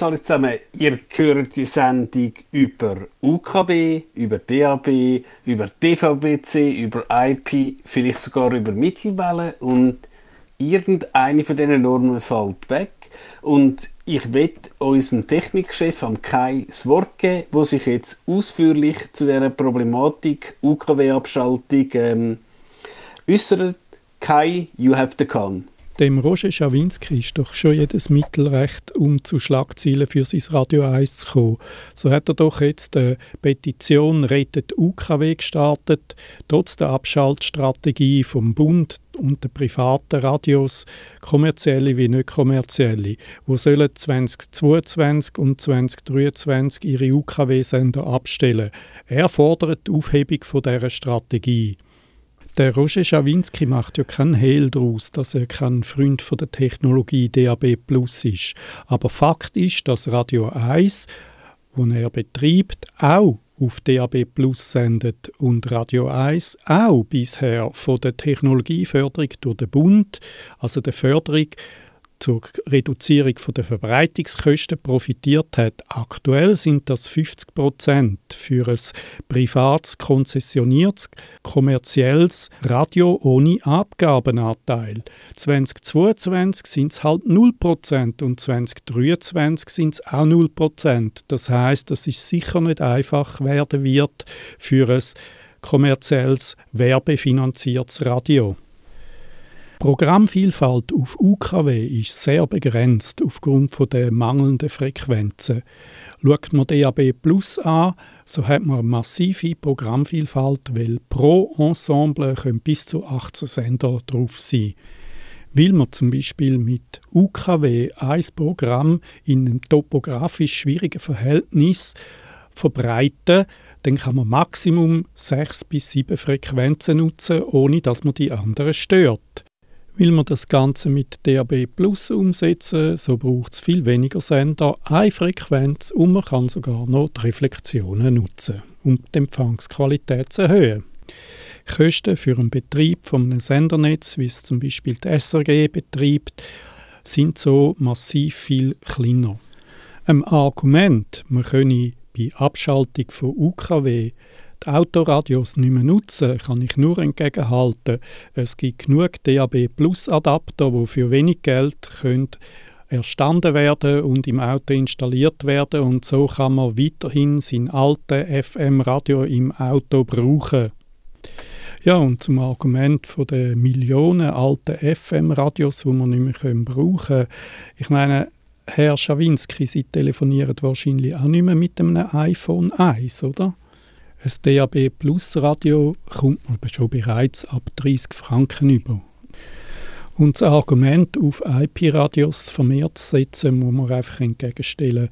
Sorry zusammen, ihr hört die Sendung über UKB, über DAB, über DVB-C, über IP, vielleicht sogar über Mittelwelle und irgendeine von diesen Normen fällt weg. Und ich will unserem Technikchef am Kai das Wort geben, der sich jetzt ausführlich zu dieser Problematik UKW-Abschaltung ähm, äußert. Kai, you have the con. Dem Roger Schawinski ist doch schon jedes Mittel recht, um zu Schlagzeilen für sein Radio 1 zu kommen. So hat er doch jetzt eine Petition Rettet UKW gestartet, trotz der Abschaltstrategie vom Bund und der privaten Radios, kommerzielle wie nicht kommerzielle, wo sollen 2022 und 2023 ihre UKW-Sender abstellen. Er fordert die Aufhebung von dieser Strategie. Der Roger Schawinski macht ja keinen Hehl daraus, dass er kein Freund von der Technologie DAB Plus ist. Aber Fakt ist, dass Radio 1, wo er betreibt, auch auf DAB Plus sendet und Radio 1 auch bisher von der Technologieförderung durch den Bund, also der Förderung zur Reduzierung der Verbreitungskosten profitiert hat. Aktuell sind das 50 Prozent für ein privates, konzessioniertes, kommerzielles Radio ohne Abgabenanteil. 2022 sind es halt 0 Prozent und 2023 sind es auch 0 Prozent. Das heißt, dass es sicher nicht einfach werden wird für ein kommerzielles, werbefinanziertes Radio. Programmvielfalt auf UKW ist sehr begrenzt aufgrund der mangelnden Frequenzen. Schaut man DAB Plus an, so hat man massive Programmvielfalt, weil pro Ensemble können bis zu 18 Sender drauf sein. Will man zum Beispiel mit UKW ein Programm in einem topografisch schwierigen Verhältnis verbreiten, dann kann man Maximum 6 bis 7 Frequenzen nutzen, ohne dass man die anderen stört. Will man das Ganze mit DAB Plus umsetzen, so braucht es viel weniger Sender, eine Frequenz und man kann sogar noch die Reflexionen nutzen, um die Empfangsqualität zu erhöhen. Kosten für einen Betrieb von einem Sendernetz, wie es zum Beispiel die SRG betreibt, sind so massiv viel kleiner. Ein Argument, man könne bei Abschaltung von UKW die Autoradios nicht mehr nutzen, kann ich nur entgegenhalten. Es gibt genug DAB Plus Adapter, die für wenig Geld können erstanden werden und im Auto installiert werden und so kann man weiterhin sein altes FM-Radio im Auto brauchen. Ja, und zum Argument von den Millionen alten FM-Radios, die man nicht mehr brauchen können. Ich meine, Herr Schawinski, Sie telefonieren wahrscheinlich auch nicht mehr mit einem iPhone 1, oder? Ein DAB Plus Radio kommt man schon bereits ab 30 Franken über. Und das Argument, auf IP-Radios vermehrt zu setzen, muss man einfach entgegenstellen.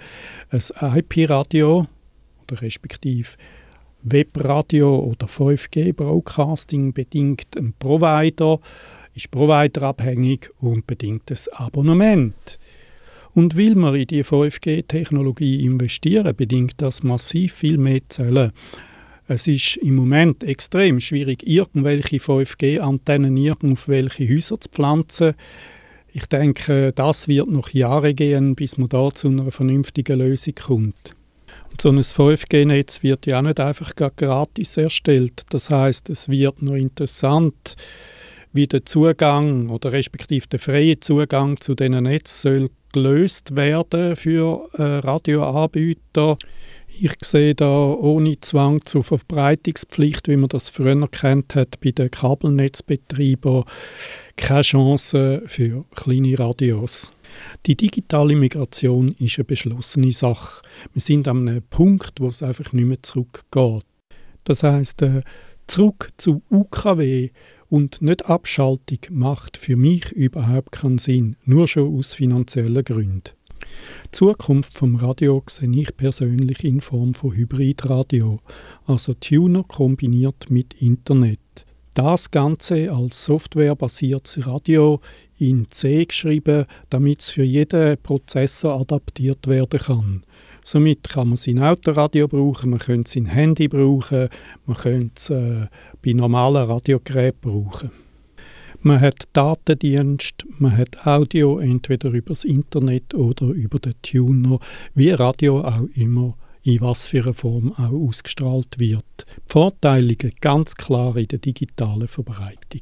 Ein IP-Radio oder respektive Webradio oder 5G-Broadcasting bedingt ein Provider, ist providerabhängig und bedingt ein Abonnement. Und will man in die 5G-Technologie investieren, bedingt das massiv viel mehr Zellen. Es ist im Moment extrem schwierig, irgendwelche 5G-Antennen irgendwelche Häuser zu pflanzen. Ich denke, das wird noch Jahre gehen, bis man da zu einer vernünftigen Lösung kommt. Und so ein 5G-Netz wird ja auch nicht einfach gratis erstellt. Das heißt, es wird noch interessant, wie der Zugang oder respektive der freie Zugang zu diesen Netz soll gelöst werden für äh, Radioanbieter. Ich sehe da ohne Zwang zur Verbreitungspflicht, wie man das früher kennt hat bei den Kabelnetzbetreibern, keine Chance für kleine Radios. Die digitale Migration ist eine beschlossene Sache. Wir sind an einem Punkt, wo es einfach nicht mehr zurückgeht. Das heißt, äh, zurück zu UKW und nicht Abschaltung macht für mich überhaupt keinen Sinn, nur schon aus finanziellen Gründen. Die Zukunft vom Radio sehe ich persönlich in Form von Hybridradio, also Tuner kombiniert mit Internet. Das Ganze als softwarebasiertes Radio in C geschrieben, damit es für jeden Prozessor adaptiert werden kann. Somit kann man sein Autoradio brauchen, man könnte sein Handy brauchen, man könnte es äh, bei normalen Radiogeräten brauchen. Man hat Datendienst, man hat Audio entweder übers Internet oder über den Tuner, wie Radio auch immer in was für einer Form auch ausgestrahlt wird. Die Vorteile ganz klar in der digitalen Verbreitung.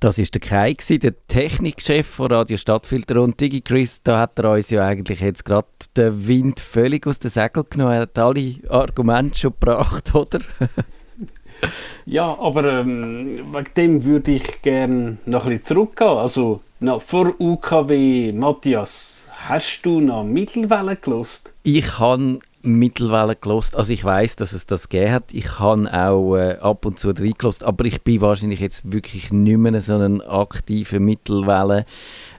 Das ist der Kai, der Technikchef von Radio Stadtfilter und DigiChris. Da hat er uns ja eigentlich jetzt gerade den Wind völlig aus den Segeln genommen. Er hat alle Argumente schon gebracht, oder? Ja, aber ähm, wegen dem würde ich gerne noch bisschen zurückgehen. Also noch vor UKW, Matthias, hast du noch Mittelwelle gelost? Ich habe Mittelwelle gelost. Also ich weiß, dass es das gegeben hat. Ich habe auch äh, ab und zu reingelost, aber ich bin wahrscheinlich jetzt wirklich nicht mehr so ein aktiver Mittelwelle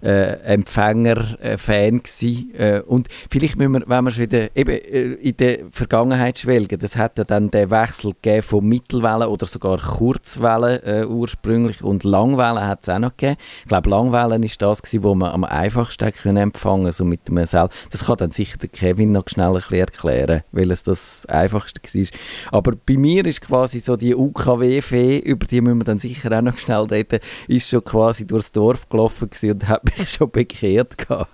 äh, Empfänger, äh, Fan gewesen. Äh, und vielleicht müssen wir, wenn wir schon wieder eben, äh, in der Vergangenheit schwelgen, das hat ja dann den Wechsel gegeben von Mittelwellen oder sogar Kurzwellen äh, ursprünglich und Langwellen hat es auch noch gegeben. Ich glaube, Langwellen ist das gewesen, wo man am einfachsten können empfangen so mit dem Sel Das kann dann sicher der Kevin noch schnell ein bisschen erklären, weil es das einfachste war. Aber bei mir ist quasi so die UKW-Fee, über die müssen wir dann sicher auch noch schnell reden, ist schon quasi durchs Dorf gelaufen und hat mich schon bekehrt. Gehabt.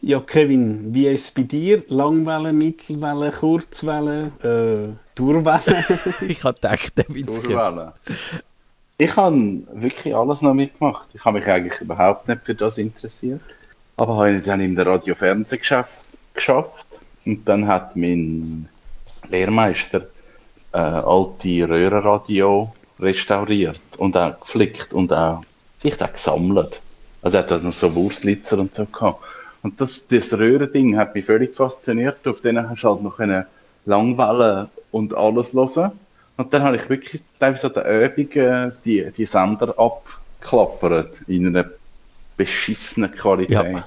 Ja, Kevin, wie ist es bei dir? Langwelle, Mittelwelle, Kurzwelle, äh, Durwelle? ich habe gedacht, der Durwelle. Ich habe wirklich alles noch mitgemacht. Ich habe mich eigentlich überhaupt nicht für das interessiert. Aber habe ich dann in der Radio-Fernsehgeschäft geschafft. Und dann hat mein Lehrmeister äh, alte Röhrenradio restauriert und auch geflickt und auch vielleicht auch gesammelt. Also er hat noch so Wurstlitzer und so gehabt. Und das, das Röhrending hat mich völlig fasziniert. Auf denen hast du halt noch eine Langwelle und alles hören. Und dann habe ich wirklich teilweise an der Übung die, die Sender abgeklappert in einer beschissenen Qualität. Ja.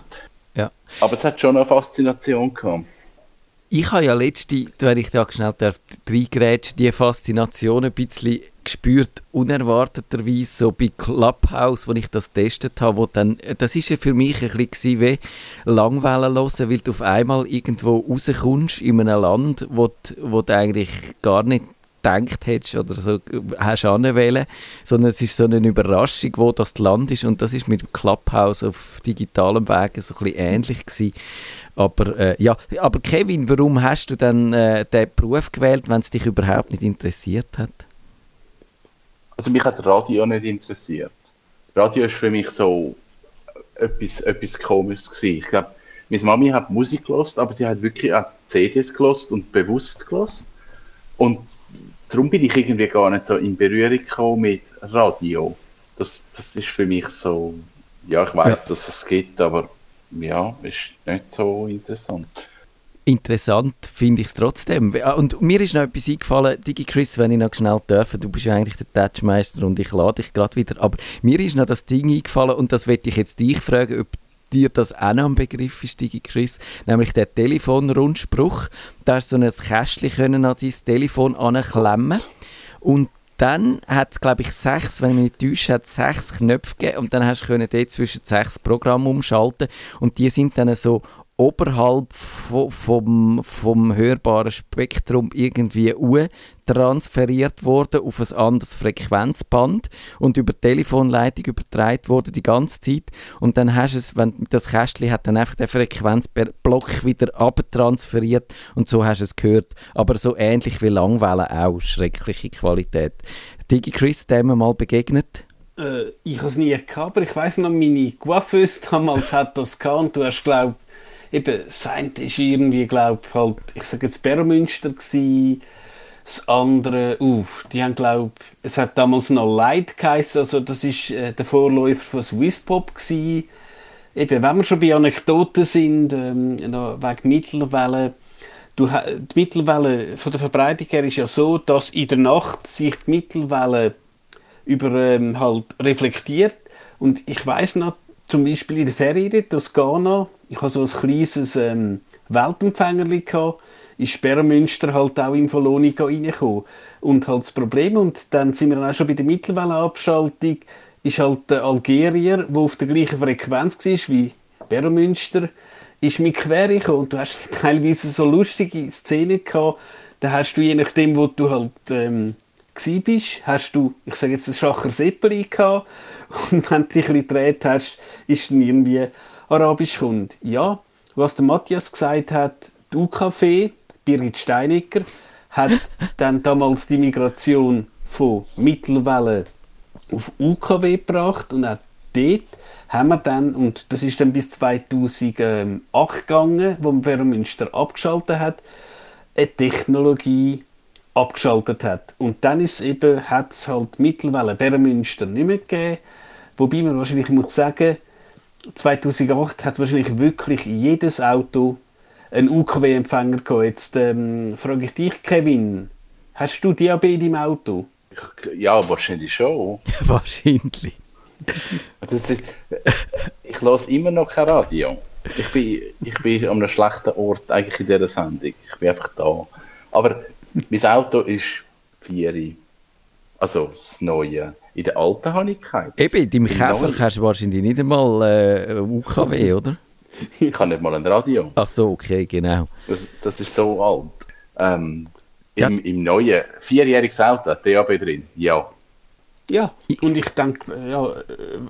ja. Aber es hat schon eine Faszination gehabt. Ich habe ja letzte, wenn ich da schnell reingrätschen die Faszination ein bisschen gespürt, unerwarteterweise, so bei Clubhouse, wo ich das getestet habe, wo dann, das ist ja für mich ein bisschen wie Langwellen hören, weil du auf einmal irgendwo rauskommst in einem Land, wo du, wo du eigentlich gar nicht gedacht hättest oder so hast anwählen, sondern es ist so eine Überraschung, wo das Land ist und das ist mit dem Clubhouse auf digitalem Wege so ein bisschen ähnlich gewesen. Aber äh, ja, aber Kevin, warum hast du dann äh, den Beruf gewählt, wenn es dich überhaupt nicht interessiert hat? Also mich hat Radio nicht interessiert. Radio ist für mich so etwas, etwas Komisches gewesen. Ich glaube, meine Mami hat Musik gelost, aber sie hat wirklich auch CDs gelost und bewusst gelost. Und darum bin ich irgendwie gar nicht so in Berührung gekommen mit Radio. Das, das ist für mich so, ja, ich weiß, ja. dass es gibt, aber ja, ist nicht so interessant. Interessant finde ich es trotzdem. Und mir ist noch etwas eingefallen, Digi Chris, wenn ich noch schnell darf, du bist ja eigentlich der Touchmeister und ich lade dich gerade wieder, aber mir ist noch das Ding eingefallen und das werde ich jetzt dich fragen, ob dir das auch noch ein Begriff ist, Digi Chris, nämlich der Telefonrundspruch. Da hast du so ein Kästchen an dein Telefon anklemmen. Und dann hat es, glaube ich, sechs, wenn ich mich nicht täusche, hat sechs Knöpfe gegeben. Und dann hast du dort zwischen sechs Programme umschalten. Und die sind dann so oberhalb vom, vom hörbaren Spektrum irgendwie transferiert worden auf ein anderes Frequenzband und über Telefonleitung übertragen worden die ganze Zeit und dann hast du es, wenn das Kästchen hat dann einfach den Frequenzblock wieder abtransferiert und so hast du es gehört, aber so ähnlich wie Langwellen auch, schreckliche Qualität. Digi Chris, dem mal begegnet? Äh, ich habe es nie gehabt, aber ich weiß noch, meine Coiffeuse damals hat das gehabt und du hast, glaube eben, das eine ist irgendwie, glaube ich, halt, ich sage jetzt Bermünster gewesen, das andere, uh, die haben, glaube es hat damals noch Light geheißen, also das ist äh, der Vorläufer von Swisspop gewesen. Eben, wenn wir schon bei Anekdoten sind, ähm, wegen Mittelwelle, du, die Mittelwelle von der Verbreitung her ist ja so, dass in der Nacht sich die Mittelwelle über ähm, halt reflektiert und ich weiß noch, zum Beispiel in der Ferien in Toskana, ich hatte so ein kleines ähm, Weltempfänger gehabt, ist Sperrmünster halt auch in Volonica reingekommen. Und halt das Problem, und dann sind wir dann auch schon bei der Mittelwellenabschaltung, ist halt der Algerier, der auf der gleichen Frequenz war wie Bermünster, ist mit quer gekommen. Und du hast teilweise so lustige Szenen gehabt, da hast du je nachdem, wo du halt ähm, bist, hast du, ich sage jetzt, ein schwacher Seppeli gehabt und wenn du dich ein bisschen gedreht hast, ist dann irgendwie Arabisch kommt. Ja, was der Matthias gesagt hat, die UKW, Birgit Steinecker, hat dann damals die Migration von Mittelwelle auf UKW gebracht und auch dort haben wir dann, und das ist dann bis 2008 gegangen, wo man Münster abgeschaltet hat, eine Technologie abgeschaltet hat. Und dann ist eben, hat es halt mittlerweile Bärenmünster nicht mehr gegeben. Wobei man wahrscheinlich muss sagen, 2008 hat wahrscheinlich wirklich jedes Auto einen UKW-Empfänger gehabt. Jetzt ähm, frage ich dich, Kevin, hast du Diabetes im Auto? Ja, wahrscheinlich schon. wahrscheinlich. Ist, ich lasse immer noch kein Radio. Ich bin, ich bin an einem schlechten Ort eigentlich in dieser Sendung. Ich bin einfach da. Aber mein Auto ist vier. Also das Neue. In der alten habe ich keinen. Eben, in deinem Käfer hast du wahrscheinlich nicht einmal äh, UKW, oder? ich habe nicht mal ein Radio. Ach so, okay, genau. Das, das ist so alt. Ähm, im, ja. Im neuen, vierjähriges Auto, DAB drin, ja. Ja, und ich denke, ja,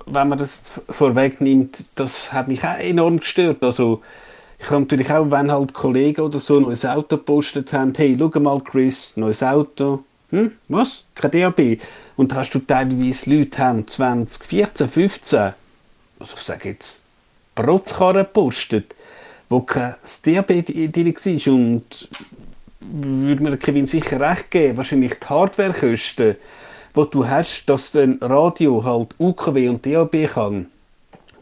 wenn man das vorwegnimmt, das hat mich auch enorm gestört. Also, ich habe natürlich auch, wenn halt Kollegen oder so ein neues Auto gepostet haben, hey, schau mal, Chris, neues Auto. Hm, was? Kein DAB. Und hast du teilweise Leute haben 20, 14, 15, also ich sage jetzt, Protzkarren gepostet, wo kein DAB drin war. Und würde mir Kevin sicher recht geben, wahrscheinlich die Hardwarekosten, die du hast, dass ein Radio halt UKW und DAB kann,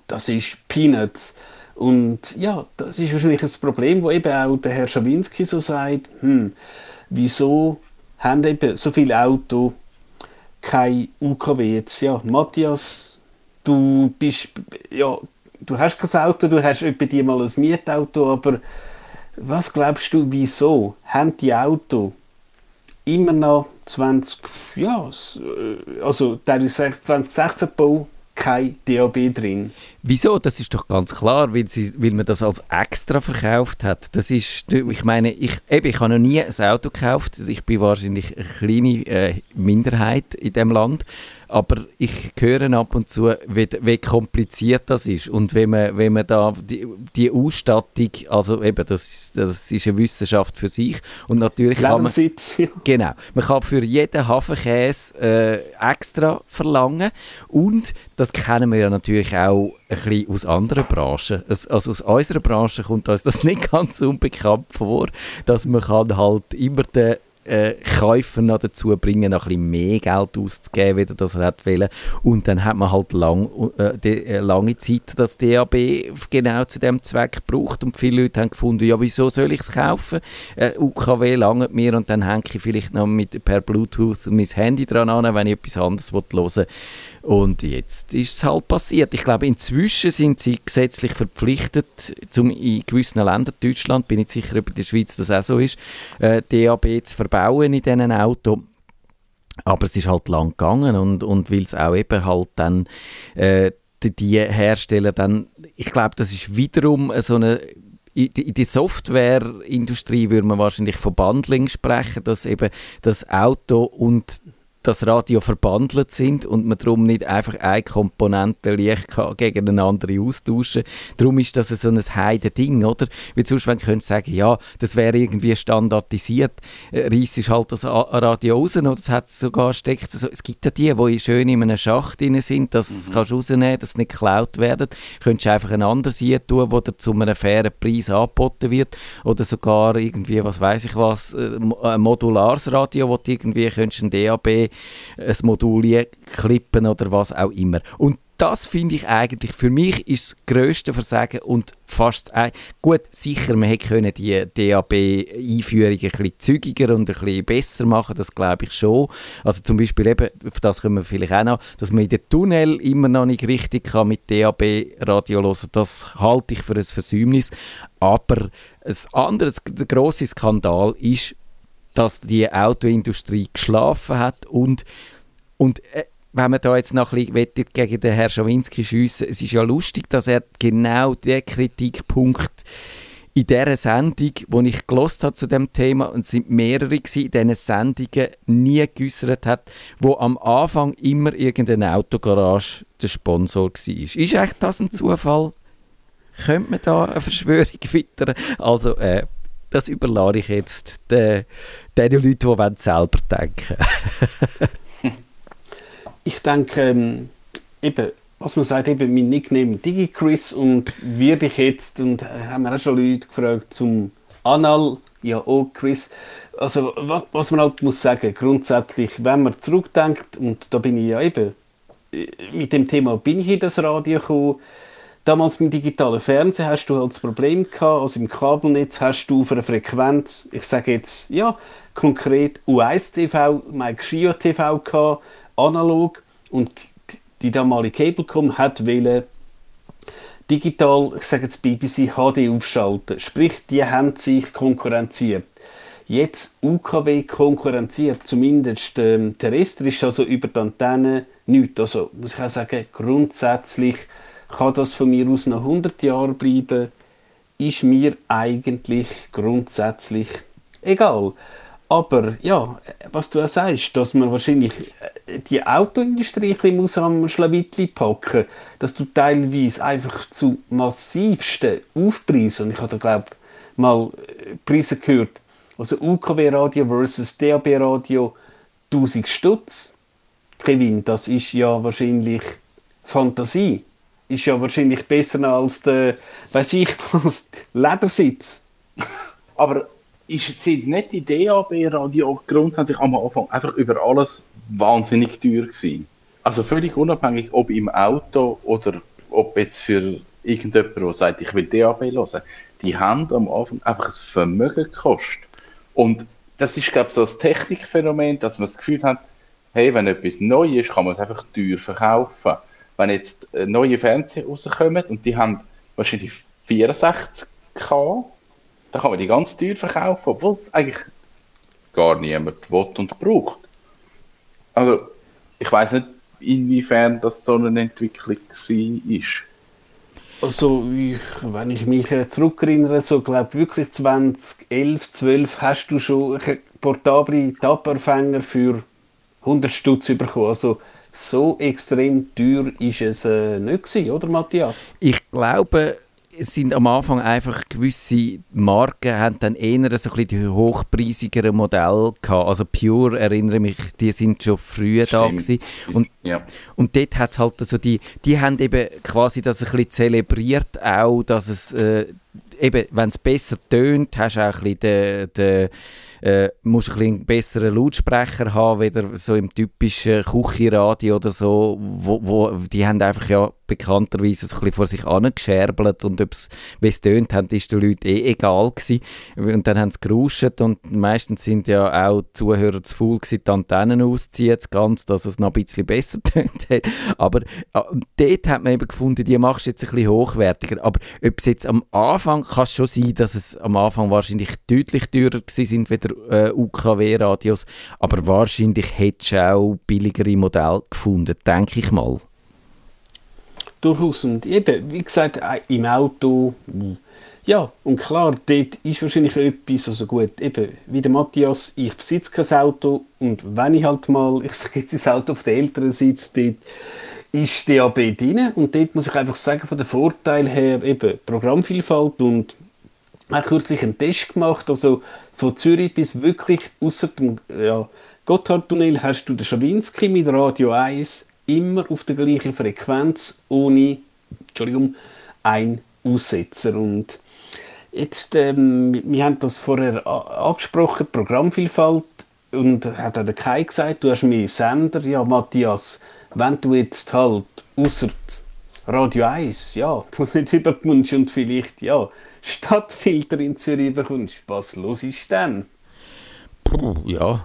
das ist Peanuts. Und ja, das ist wahrscheinlich ein Problem, wo eben auch der Herr Schawinski so sagt, hm, wieso haben eben so viele Autos kein UKW jetzt? Ja, Matthias, du bist, ja, du hast kein Auto, du hast etwa dir mal ein Mietauto, aber was glaubst du, wieso haben die Autos immer noch 20, ja, äh, also teilweise 2016 Bau kein DAB drin. Wieso? Das ist doch ganz klar, weil, sie, weil man das als extra verkauft hat. Das ist, ich meine, ich, eben, ich habe noch nie ein Auto gekauft. Ich bin wahrscheinlich eine kleine äh, Minderheit in dem Land aber ich höre ab und zu, wie, wie, kompliziert das ist und wenn man, wenn man da die, die Ausstattung, also eben, das, das ist eine Wissenschaft für sich und natürlich kann man, genau, man kann für jeden Hafenkäse äh, extra verlangen und das kennen wir ja natürlich auch ein bisschen aus anderen Branchen. Also aus unserer Branche kommt uns das nicht ganz unbekannt vor, dass man kann halt immer den äh, Käufer noch dazu bringen, noch ein bisschen mehr Geld auszugeben, wie das er hat wollen. Und dann hat man halt lang, äh, die, äh, lange Zeit das DAB genau zu dem Zweck gebraucht und viele Leute haben gefunden, ja wieso soll ich es kaufen? Äh, UKW langt mir und dann hänge ich vielleicht noch mit, per Bluetooth mein Handy dran an, wenn ich etwas anderes hören will. Und jetzt ist es halt passiert. Ich glaube, inzwischen sind sie gesetzlich verpflichtet, zum in gewissen Ländern, Deutschland, bin ich sicher, ob in der Schweiz das auch so ist, äh, DAB zu verbauen in diesen Autos. Aber es ist halt lang gegangen und, und weil es auch eben halt dann äh, die, die Hersteller dann, ich glaube, das ist wiederum so eine in der Softwareindustrie würde man wahrscheinlich von Bundling sprechen, dass eben das Auto und das Radio verbandelt sind und man darum nicht einfach eine Komponente leicht gegen eine andere austauschen kann. Darum ist das so ein heide Ding, oder? Weil sonst, wenn du sagen, ja, das wäre irgendwie standardisiert, äh, reiss ist halt das Radio raus oder es hat sogar steckt es gibt ja die, die schön in einem Schacht drin sind, das mhm. kannst du rausnehmen, dass nicht geklaut werden. Könntest du einfach ein anderes hier tun, wo dir zu einem fairen Preis angeboten wird oder sogar irgendwie, was weiß ich was, äh, ein modulares Radio, wo du irgendwie könntest ein DAB ein Modul klippen oder was auch immer. Und das finde ich eigentlich, für mich ist das grösste Versagen und fast, äh, gut, sicher, man hätte die DAB-Einführung ein bisschen zügiger und ein bisschen besser machen, das glaube ich schon. Also zum Beispiel eben, auf das können wir vielleicht auch noch, dass man in den Tunnel immer noch nicht richtig kann mit DAB-Radio hören, das halte ich für ein Versäumnis. Aber ein anderes, der grosse Skandal ist, dass die Autoindustrie geschlafen hat und, und äh, wenn man da jetzt noch ein bisschen gegen den Herrn Schawinski schiessen es ist ja lustig, dass er genau den Kritikpunkt in dieser Sendung, die ich gelost habe zu dem Thema, und es sind mehrere gewesen, in diesen Sendungen nie geäußert hat, wo am Anfang immer irgendeine Autogarage der Sponsor war. Ist echt das ein Zufall? Könnte man da eine Verschwörung wittern? Also, äh, das überlasse ich jetzt den, den Leuten, die selber denken Ich denke, ähm, eben, was man sagt, eben mein Nickname DigiChris und werde ich jetzt, und äh, haben wir auch schon Leute gefragt, zum Anal, ja auch Chris. Also was, was man halt muss sagen, grundsätzlich, wenn man zurückdenkt, und da bin ich ja eben, äh, mit dem Thema bin ich in das Radio gekommen, Damals mit digitalen Fernsehen hast du halt das Problem gehabt, also im Kabelnetz hast du auf einer Frequenz, ich sage jetzt, ja, konkret U1 TV, Mike Shio TV analog und die damalige Cablecom hat wollen digital, ich sage jetzt BBC HD aufschalten. Sprich, die haben sich konkurrenziert. Jetzt UKW konkurrenziert zumindest ähm, terrestrisch, also über die Antenne nichts. Also muss ich auch sagen, grundsätzlich kann das von mir aus noch 100 Jahre bleiben, ist mir eigentlich grundsätzlich egal. Aber ja, was du auch sagst, dass man wahrscheinlich äh, die Autoindustrie ein muss am Schlawittli packen, dass du teilweise einfach zu massivsten Aufpreisen, und ich habe da glaube mal äh, Preise gehört, also UKW-Radio versus DAB-Radio 1000 Stutz. Kevin, das ist ja wahrscheinlich Fantasie. Ist ja wahrscheinlich besser als der, weiß ich was, Ledersitz. Aber ist, sind nicht die DAB-Radio grundsätzlich am Anfang einfach über alles wahnsinnig teuer gewesen. Also völlig unabhängig, ob im Auto oder ob jetzt für irgendjemand, der sagt, ich will DAB hören. Die haben am Anfang einfach ein Vermögen gekostet. Und das ist, glaube ich, so das Technikphänomen, dass man das Gefühl hat, hey, wenn etwas neu ist, kann man es einfach teuer verkaufen. Wenn jetzt neue Fernseher rauskommen und die haben wahrscheinlich 64K, dann kann man die ganz teuer verkaufen, obwohl es eigentlich gar niemand will und braucht. Also, ich weiß nicht, inwiefern das so eine Entwicklung war. Also, ich, wenn ich mich zurückerinnere, so glaube wirklich 2011, 12 hast du schon portable Tabempfänger für 100 Stutz bekommen. Also, so extrem teuer ist es äh, nicht gewesen, oder Matthias? Ich glaube, es sind am Anfang einfach gewisse Marken haben dann eher so ein bisschen die hochpreisigeren Modelle gehabt. Also Pure erinnere mich, die sind schon früher Stimmt. da gewesen. Und, ja. und dort hat es halt so die, die haben eben quasi das ein bisschen zelebriert auch, dass es äh, eben, wenn es besser tönt, hast du auch ein bisschen den, den äh, musst ein einen besseren Lautsprecher haben, weder so im typischen Küchenradio oder so, wo, wo, die haben einfach ja bekannterweise so ein bisschen vor sich angescherbelt und ob es, wie es tönt hat, ist den Leuten eh egal gewesen. Und dann haben sie geruscht und meistens sind ja auch die Zuhörer zu faul gewesen, die Antennen auszuziehen, ganz, dass es noch ein bisschen besser tönt hat. Aber äh, dort hat man eben gefunden, die machst du jetzt ein bisschen hochwertiger. Aber ob es jetzt am Anfang, kann es schon sein, dass es am Anfang wahrscheinlich deutlich teurer gewesen sind, weder äh, UKW-Radios, aber wahrscheinlich hättest du auch billigere Modelle gefunden, denke ich mal durchaus. Und eben, wie gesagt, äh, im Auto, ja, und klar, dort ist wahrscheinlich etwas, also gut, eben, wie der Matthias, ich besitze kein Auto und wenn ich halt mal, ich sage jetzt das Auto auf der älteren Sitz, dort ist DAB drin. Und dort muss ich einfach sagen, von den Vorteil her, eben Programmvielfalt und auch kürzlich einen Test gemacht, also von Zürich bis wirklich außer dem ja, Gotthardtunnel hast du den Schawinski mit Radio 1 immer auf der gleichen Frequenz ohne Entschuldigung, ein Aussetzer. Und jetzt, ähm, wir haben das vorher angesprochen, Programmvielfalt, und hat auch der Kai gesagt, du hast mehr Sender. Ja, Matthias, wenn du jetzt halt außer Radio 1, ja, du nicht überkommst und vielleicht, ja, Stadtfilter in Zürich bekommst, was los ist denn? Puh, ja,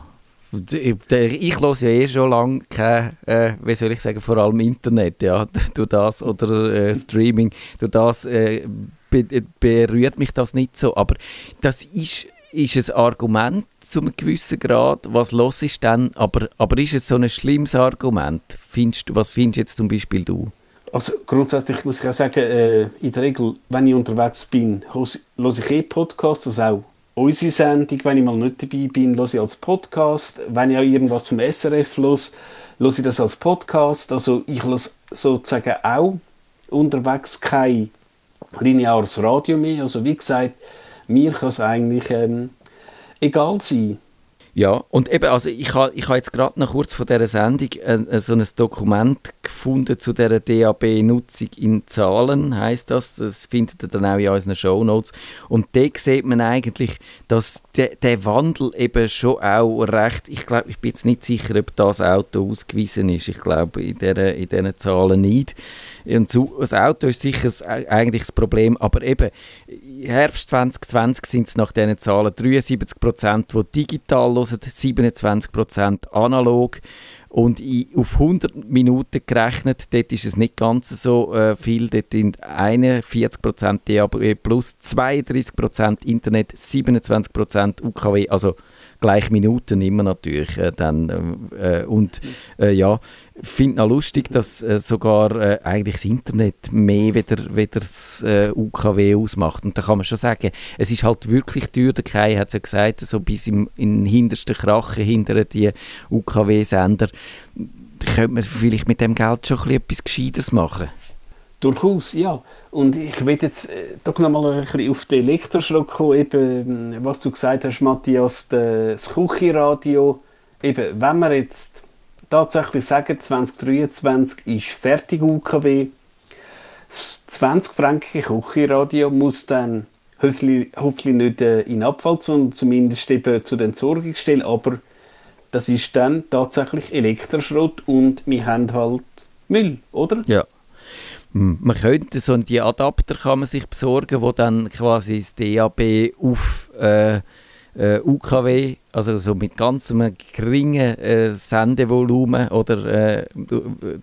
ich höre ja eh schon lange kein, äh, wie soll ich sagen, vor allem Internet, ja, du das oder äh, Streaming, du das äh, be berührt mich das nicht so, aber das ist ist ein Argument zu einem gewissen Grad, was los ist dann, aber, aber ist es so ein schlimmes Argument? Findest, was findest jetzt zum Beispiel du? Also grundsätzlich muss ich auch sagen, äh, in der Regel, wenn ich unterwegs bin, höre ich eh Podcasts, also auch unsere Sendung, wenn ich mal nicht dabei bin, höre ich als Podcast. Wenn ich auch irgendwas vom SRF höre, höre ich das als Podcast. Also ich höre sozusagen auch unterwegs kein lineares Radio mehr. Also wie gesagt, mir kann es eigentlich ähm, egal sein. Ja, und eben, also ich habe ich ha jetzt gerade noch kurz vor dieser Sendung äh, so ein Dokument gefunden zu dieser DAB-Nutzung in Zahlen, heißt das. Das findet ihr dann auch in unseren Shownotes. Und da sieht man eigentlich, dass de, der Wandel eben schon auch recht, ich glaube, ich bin jetzt nicht sicher, ob das Auto ausgewiesen ist. Ich glaube, in diesen in dieser Zahlen nicht. Und so, das Auto ist sicher das, äh, eigentlich das Problem, aber eben, Herbst 2020 sind es nach diesen Zahlen 73 Prozent, die digital hören, 27 Prozent analog. Und auf 100 Minuten gerechnet, dort ist es nicht ganz so äh, viel. Dort sind 41% DAB plus 32% Internet, 27% UKW. Also gleich Minuten immer natürlich. Äh, dann, äh, und äh, ja, finde noch lustig, dass äh, sogar äh, eigentlich das Internet mehr wieder, wieder das äh, UKW ausmacht. Und da kann man schon sagen, es ist halt wirklich teuer. Der Kai hat es ja gesagt, so bis im, in hintersten Krachen hinter die UKW-Sender könnte man vielleicht mit dem Geld schon etwas Gescheiteres machen. Durchaus, ja. Und ich will jetzt äh, doch noch mal ein bisschen auf den Elektroschrott kommen, eben, was du gesagt hast, Matthias, das Küchenradio. Eben, wenn wir jetzt tatsächlich sagen, 2023 ist fertig UKW, das 20 Franken Küchenradio muss dann hoffentlich, hoffentlich nicht äh, in Abfall, sondern zumindest eben zu den Entsorgungsstellen, aber das ist dann tatsächlich Elektroschrott und wir haben halt Müll, oder? Ja. Hm, man könnte so die Adapter kann man sich besorgen, wo dann quasi das DAB auf äh, äh, UKW, also so mit ganz einem geringen äh, Sendevolumen oder äh,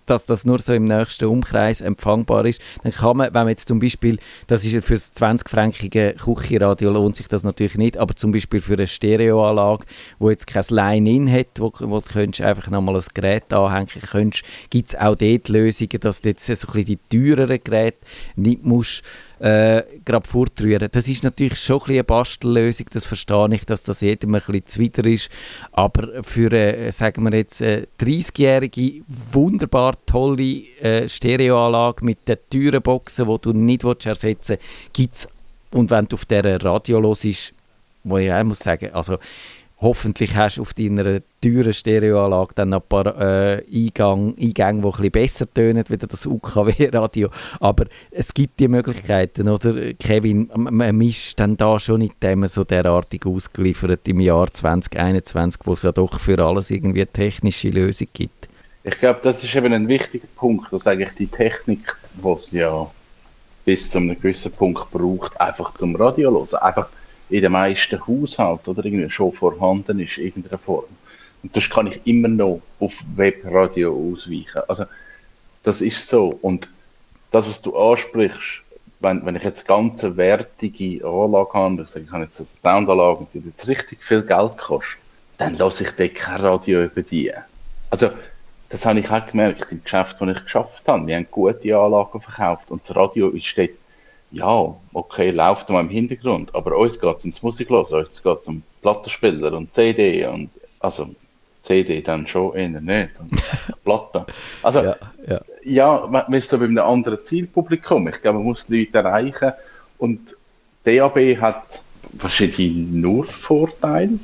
dass das nur so im nächsten Umkreis empfangbar ist, dann kann man, wenn man jetzt zum Beispiel, das ist für das 20-fränkige Küchenradio lohnt sich das natürlich nicht, aber zum Beispiel für eine Stereoanlage, wo jetzt kein Line-In hat, wo, wo du könntest einfach nochmal ein Gerät anhängen könntest, gibt es auch dort Lösungen, dass du jetzt so ein bisschen die teureren Geräte nicht musst äh, gerade fortrühren. Das ist natürlich schon ein eine Bastellösung, das verstehe ich, dass das jedem ein bisschen zuwider ist, aber für, äh, sagen wir jetzt, äh, 30-jährige, wunderbar tolle äh, Stereoanlage mit den teuren Boxen, die du nicht ersetzen willst, gibt es, und wenn du auf dieser Radio hörst, wo ich auch muss sagen, also hoffentlich hast du auf deiner teuren Stereoanlage dann ein paar äh, Eingang, Eingänge, die ein bisschen besser tönen, wie das UKW-Radio. Aber es gibt die Möglichkeiten, oder? Kevin, man ist dann da schon nicht dem so derartig ausgeliefert im Jahr 2021, wo es ja doch für alles irgendwie eine technische Lösung gibt. Ich glaube, das ist eben ein wichtiger Punkt, dass eigentlich die Technik, die es ja bis zu einem gewissen Punkt braucht, einfach zum Radio hören, einfach in den meisten Haushalten oder irgendwie schon vorhanden ist, in irgendeiner Form. Und sonst kann ich immer noch auf Webradio ausweichen. Also, das ist so. Und das, was du ansprichst, wenn, wenn ich jetzt ganze wertige Anlage habe, ich sage, ich habe jetzt eine Soundanlage, die jetzt richtig viel Geld kostet, dann lasse ich dort kein Radio über die. Also, das habe ich auch gemerkt im Geschäft, das ich geschafft habe. Wir haben gute Anlagen verkauft und das Radio ist dort ja, okay, läuft mal im Hintergrund, aber uns geht es ums Musik los, uns geht es um Plattenspieler und CD und also CD dann schon eher nicht und Platten. Also ja, ja. ja, man ist so bei einem anderen Zielpublikum. Ich glaube, man muss die Leute erreichen und DAB hat wahrscheinlich nur Vorteile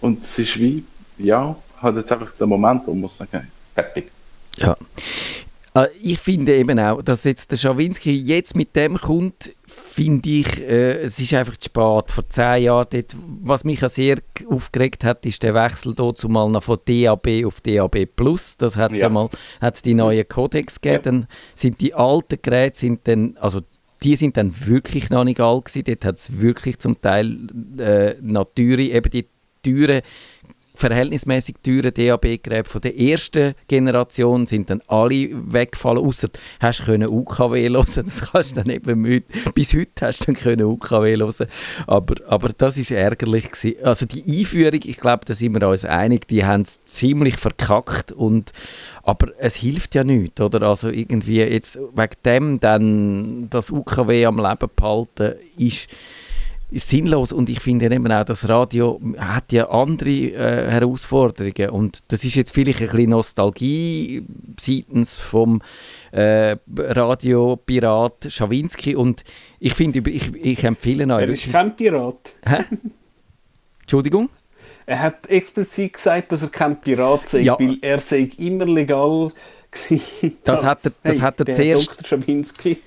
und es ist wie, ja, hat jetzt einfach den Moment, wo man muss sagen, fertig. Ja. Äh, ich finde eben auch, dass jetzt der Schawinski jetzt mit dem kommt, finde ich, äh, es ist einfach zu spät. Vor zehn Jahren, dort, was mich auch sehr aufgeregt hat, ist der Wechsel dazu mal noch von DAB auf DAB+. Das hat es ja. einmal, hat's die neuen Codex gegeben. Ja. Dann sind die alten Geräte, sind dann, also die sind dann wirklich noch nicht alt gewesen. Dort hat es wirklich zum Teil äh, natürlich eben die teuren verhältnismäßig teuren DAB-Geräte der ersten Generation sind dann alle weggefallen, außer hast du UKW hören, das kannst du dann eben mit, bis heute hast du dann können UKW hören, aber, aber das ist ärgerlich gewesen. Also die Einführung, ich glaube, da sind wir uns einig, die haben es ziemlich verkackt und aber es hilft ja nichts, oder? Also irgendwie jetzt wegen dem dann das UKW am Leben behalten, ist sinnlos und ich finde eben auch, das Radio hat ja andere äh, Herausforderungen und das ist jetzt vielleicht ein bisschen Nostalgie seitens vom äh, Radiopirat Schawinski und ich finde, ich, ich empfehle euch... Er ist kein Pirat. Hä? Entschuldigung? Er hat explizit gesagt, dass er kein Pirat sei, ja. weil er sei immer legal gewesen. Das hat er, das hey, hat er zuerst... Dr. Schawinski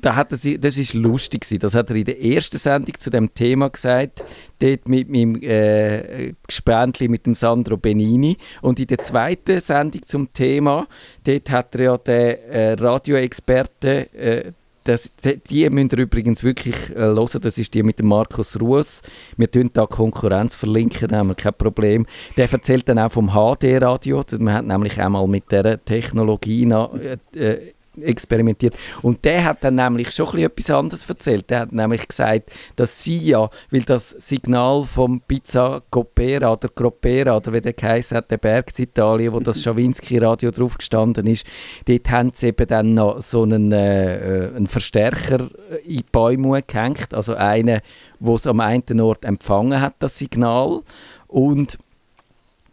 da hat er, das ist lustig gewesen. Das hat er in der ersten Sendung zu dem Thema gesagt, dort mit meinem äh, Gespendli mit dem Sandro Benini. Und in der zweiten Sendung zum Thema, dort hat er ja den äh, Radioexperten äh, die, müsst ihr übrigens wirklich äh, hören. Das ist die mit dem Markus Ruas. Wir tun da Konkurrenz verlinken, da haben wir kein Problem. Der erzählt dann auch vom HD-Radio. Man hat nämlich einmal mit dieser Technologie na, äh, äh experimentiert. Und der hat dann nämlich schon etwas anderes erzählt. Der hat nämlich gesagt, dass sie ja, weil das Signal vom Pizza Copera oder Gropera oder wie der geheißen hat, der Berg in Italien, wo das Schawinski-Radio drauf gestanden ist, dort haben sie eben dann noch so einen, äh, einen Verstärker in die Bäume gehängt, also einen, wo es am einen Ort empfangen hat, das Signal. Und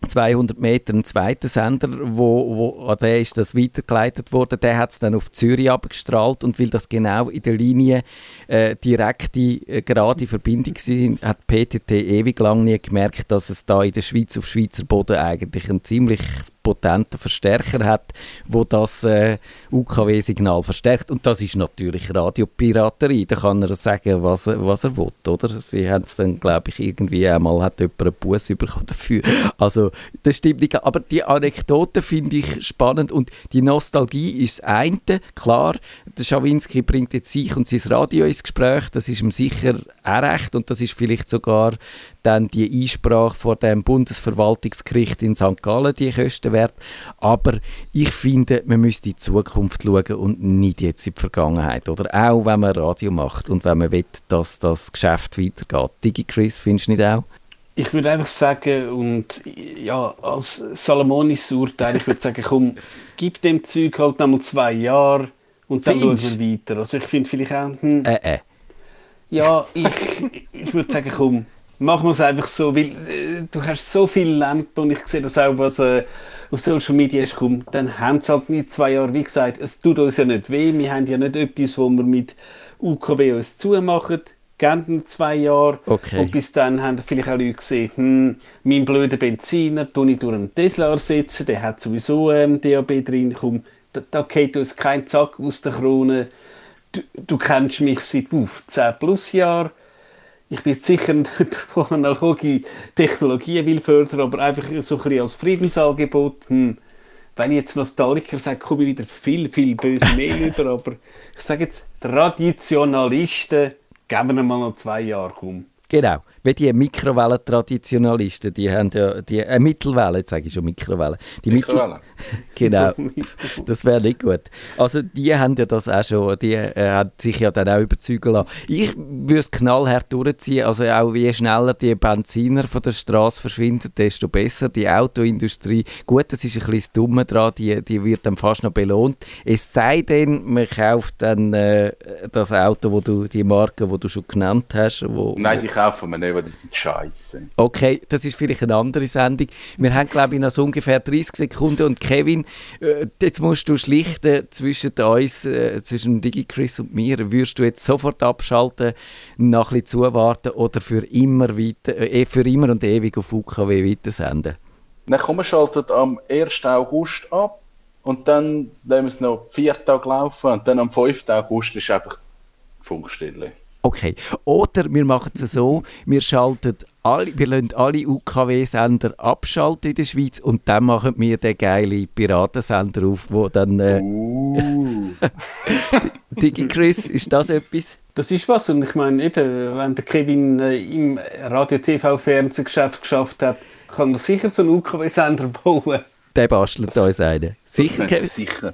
200 Meter ein zweiter Sender, wo, wo an der ist das weitergeleitet worden, der hat es dann auf Zürich abgestrahlt und weil das genau in der Linie äh, direkte, äh, gerade Verbindung sind, hat PTT ewig lang nie gemerkt, dass es da in der Schweiz auf Schweizer Boden eigentlich ein ziemlich potenten Verstärker hat, wo das äh, UKW-Signal verstärkt. Und das ist natürlich Radiopiraterie. Da kann er sagen, was, was er will, oder? Sie haben es dann, glaube ich, irgendwie einmal hat jemand einen Bus bekommen dafür. Also, das stimmt nicht. Aber die Anekdote finde ich spannend und die Nostalgie ist das eine. Klar, der Schawinski bringt jetzt sich und sein Radio ins Gespräch. Das ist ihm sicher auch recht und das ist vielleicht sogar dann die Einsprache vor dem Bundesverwaltungsgericht in St. Gallen die Kosten wert. Aber ich finde, man müsste in die Zukunft schauen und nicht jetzt in die Vergangenheit. Oder auch, wenn man Radio macht und wenn man will, dass das Geschäft weitergeht. Digi Chris, findest du nicht auch? Ich würde einfach sagen, und ja, als Salomonis Urteil, ich würde sagen, komm, gib dem Zeug halt noch mal zwei Jahre und dann schauen wir weiter. Also ich finde vielleicht auch... Hm, äh, äh. Ja, ich, ich würde sagen, komm, machen wir es einfach so, weil äh, du hast so viele Lampen und ich sehe das auch, was äh, auf Social Media ist, komm, dann haben es halt nicht zwei Jahre, wie gesagt, es tut uns ja nicht weh, wir haben ja nicht etwas, wo wir mit UKW uns zumachen, geben zwei Jahre. Okay. und bis dann haben vielleicht auch Leute gesehen, hm, mein blöder Benziner tue ich durch einen Tesla ersetzen, der hat sowieso ähm, DAB drin, komm, da, da geht uns kein Zack aus der Krone, du, du kennst mich seit uff, 10 plus Jahren, ich bin sicher nicht der analoge Technologien will fördern, aber einfach so ein bisschen als Friedensangebot. Hm. Wenn ich jetzt Nostalgiker sage, komme ich wieder viel, viel böse Mail über, aber ich sage jetzt, Traditionalisten geben wir mal noch zwei Jahre. Komm. Genau wie die Mikrowellen-Traditionalisten, die haben ja, die, äh, Mittelwellen, jetzt sage ich schon Mikrowellen. Die Mikrowellen. genau, das wäre nicht gut. Also die haben ja das auch schon, die äh, haben sich ja dann auch überzeugen lassen. Ich würde es knallhart durchziehen, also auch je schneller die Benziner von der Straße verschwinden, desto besser. Die Autoindustrie, gut, das ist ein bisschen das Dumme daran, die, die wird dann fast noch belohnt. Es sei denn, man kauft dann äh, das Auto, wo du, die Marke, die du schon genannt hast. Wo, Nein, die kaufen wir nicht aber die sind scheiße. Okay, das ist vielleicht eine andere Sendung. Wir haben, glaube ich, noch so ungefähr 30 Sekunden. Und Kevin, äh, jetzt musst du schlichten zwischen uns, äh, zwischen DigiChris und mir. Würdest du jetzt sofort abschalten, nach ein bisschen zuwarten oder für immer, weiter, äh, für immer und ewig auf UKW weitersenden? Dann kommen wir schalten am 1. August ab und dann lassen wir es noch vier Tage laufen und dann am 5. August ist einfach Funkstille. Okay. Oder wir machen es so, wir schalten alle, wir lassen alle UKW-Sender abschalten in der Schweiz und dann machen wir den geilen Piratensender auf, wo dann... Äh, uh. Digi Chris, ist das etwas? Das ist was und ich meine eben, wenn der Kevin äh, im Radio-TV-Fernsehgeschäft geschafft hat, kann man sicher so einen UKW-Sender bauen. Der bastelt uns einen. Sicher, Kevin? sicher.